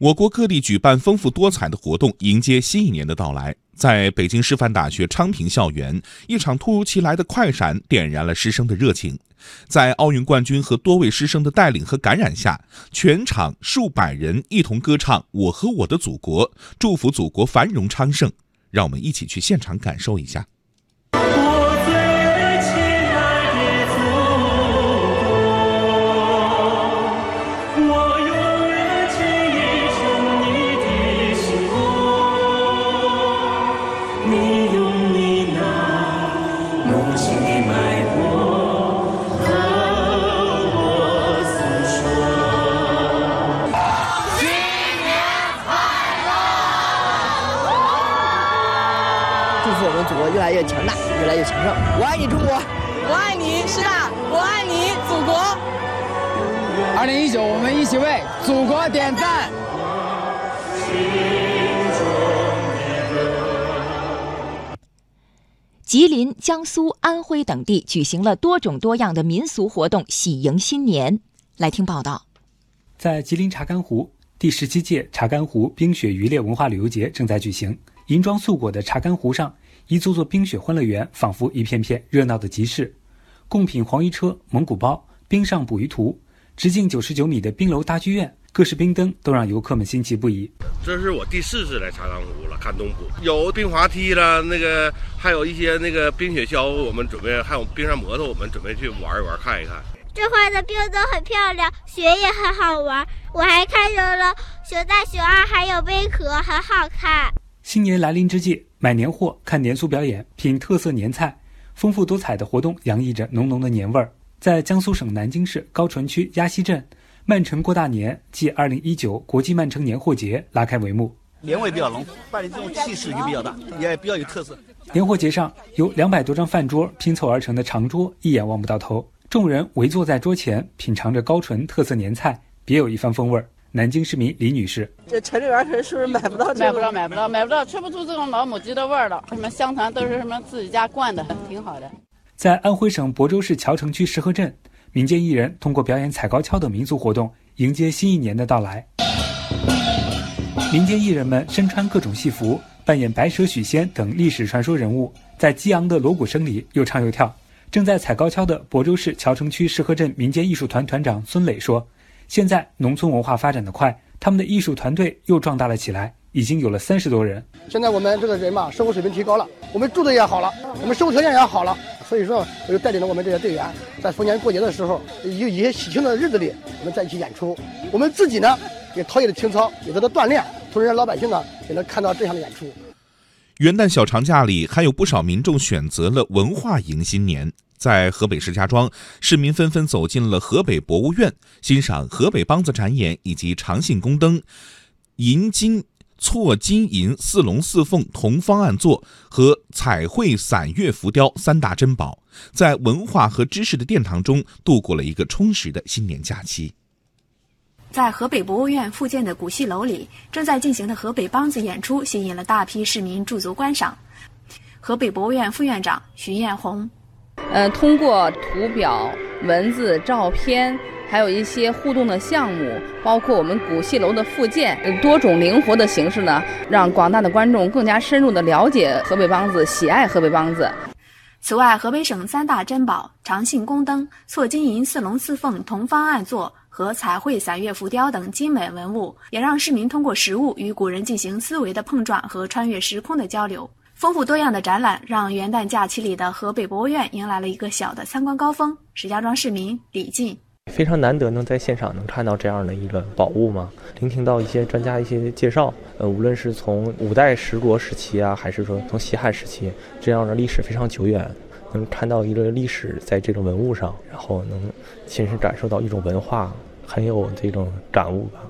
我国各地举办丰富多彩的活动，迎接新一年的到来。在北京师范大学昌平校园，一场突如其来的快闪点燃了师生的热情。在奥运冠军和多位师生的带领和感染下，全场数百人一同歌唱《我和我的祖国》，祝福祖国繁荣昌盛。让我们一起去现场感受一下。母亲的脉搏和我诉说。新年快乐！祝福我们祖国越来越强大，越来越强盛。我爱你中国，我爱你师大，我爱你祖国。二零一九，我们一起为祖国点赞。吉林、江苏、安徽等地举行了多种多样的民俗活动，喜迎新年。来听报道。在吉林查干湖，第十七届查干湖冰雪渔猎文化旅游节正在举行。银装素裹的查干湖上。一座座冰雪欢乐园，仿佛一片片热闹的集市。贡品黄鱼车、蒙古包、冰上捕鱼图，直径九十九米的冰楼大剧院，各式冰灯都让游客们新奇不已。这是我第四次来查干湖了，看冬捕，有冰滑梯了，那个还有一些那个冰雪橇，我们准备还有冰上摩托，我们准备去玩一玩，看一看。这块的冰都很漂亮，雪也很好玩。我还看到了熊大、熊二，还有贝壳，很好看。新年来临之际。买年货、看年俗表演、品特色年菜，丰富多彩的活动洋溢着浓浓的年味儿。在江苏省南京市高淳区鸭溪镇，曼城过大年暨二零一九国际曼城年货节拉开帷幕。年味比较浓，办的这种气势就比较大，也比较有特色。年货节上有两百多张饭桌拼凑而成的长桌，一眼望不到头，众人围坐在桌前，品尝着高淳特色年菜，别有一番风味儿。南京市民李女士：这城里边是是不是买不到？买不到，买不到，买不到，吃不出这种老母鸡的味儿了。什么香肠都是什么自己家灌的，挺好的。在安徽省亳州市谯城区石河镇，民间艺人通过表演踩高跷等民俗活动，迎接新一年的到来。民间艺人们身穿各种戏服，扮演白蛇、许仙等历史传说人物，在激昂的锣鼓声里又唱又跳。正在踩高跷的亳州市谯城区石河镇民间艺术团团长孙磊说。现在农村文化发展的快，他们的艺术团队又壮大了起来，已经有了三十多人。现在我们这个人嘛，生活水平提高了，我们住的也好了，我们生活条件也好了，所以说我就带领了我们这些队员，在逢年过节的时候，有一些喜庆的日子里，我们在一起演出。我们自己呢，也陶冶了情操，也得到锻炼，同时让老百姓呢也能看到这样的演出。元旦小长假里，还有不少民众选择了文化迎新年。在河北石家庄，市民纷纷走进了河北博物院，欣赏河北梆子展演以及长信宫灯、银金错金银四龙四凤铜方案座和彩绘散月浮雕三大珍宝，在文化和知识的殿堂中度过了一个充实的新年假期。在河北博物院复建的古戏楼里，正在进行的河北梆子演出吸引了大批市民驻足观赏。河北博物院副院长徐艳红。呃，通过图表、文字、照片，还有一些互动的项目，包括我们古戏楼的复建，多种灵活的形式呢，让广大的观众更加深入的了解河北梆子，喜爱河北梆子。此外，河北省三大珍宝长信宫灯、错金银四龙四凤铜方案座和彩绘散月浮雕等精美文物，也让市民通过实物与古人进行思维的碰撞和穿越时空的交流。丰富多样的展览让元旦假期里的河北博物院迎来了一个小的参观高峰。石家庄市民李进非常难得能在现场能看到这样的一个宝物嘛，聆听到一些专家一些介绍，呃，无论是从五代十国时期啊，还是说从西汉时期，这样的历史非常久远，能看到一个历史在这种文物上，然后能亲身感受到一种文化，很有这种感悟吧。